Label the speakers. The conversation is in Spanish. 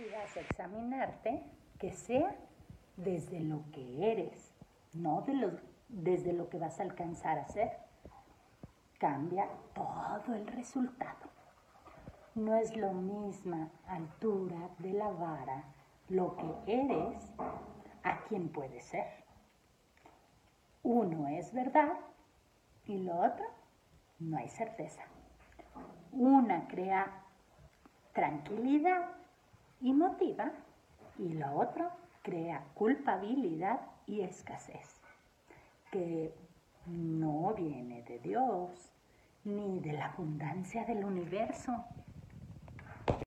Speaker 1: A examinarte, que sea desde lo que eres, no desde lo que vas a alcanzar a ser. Cambia todo el resultado. No es lo misma altura de la vara lo que eres a quien puedes ser. Uno es verdad y lo otro no hay certeza. Una crea tranquilidad y motiva y la otra crea culpabilidad y escasez, que no viene de Dios ni de la abundancia del universo,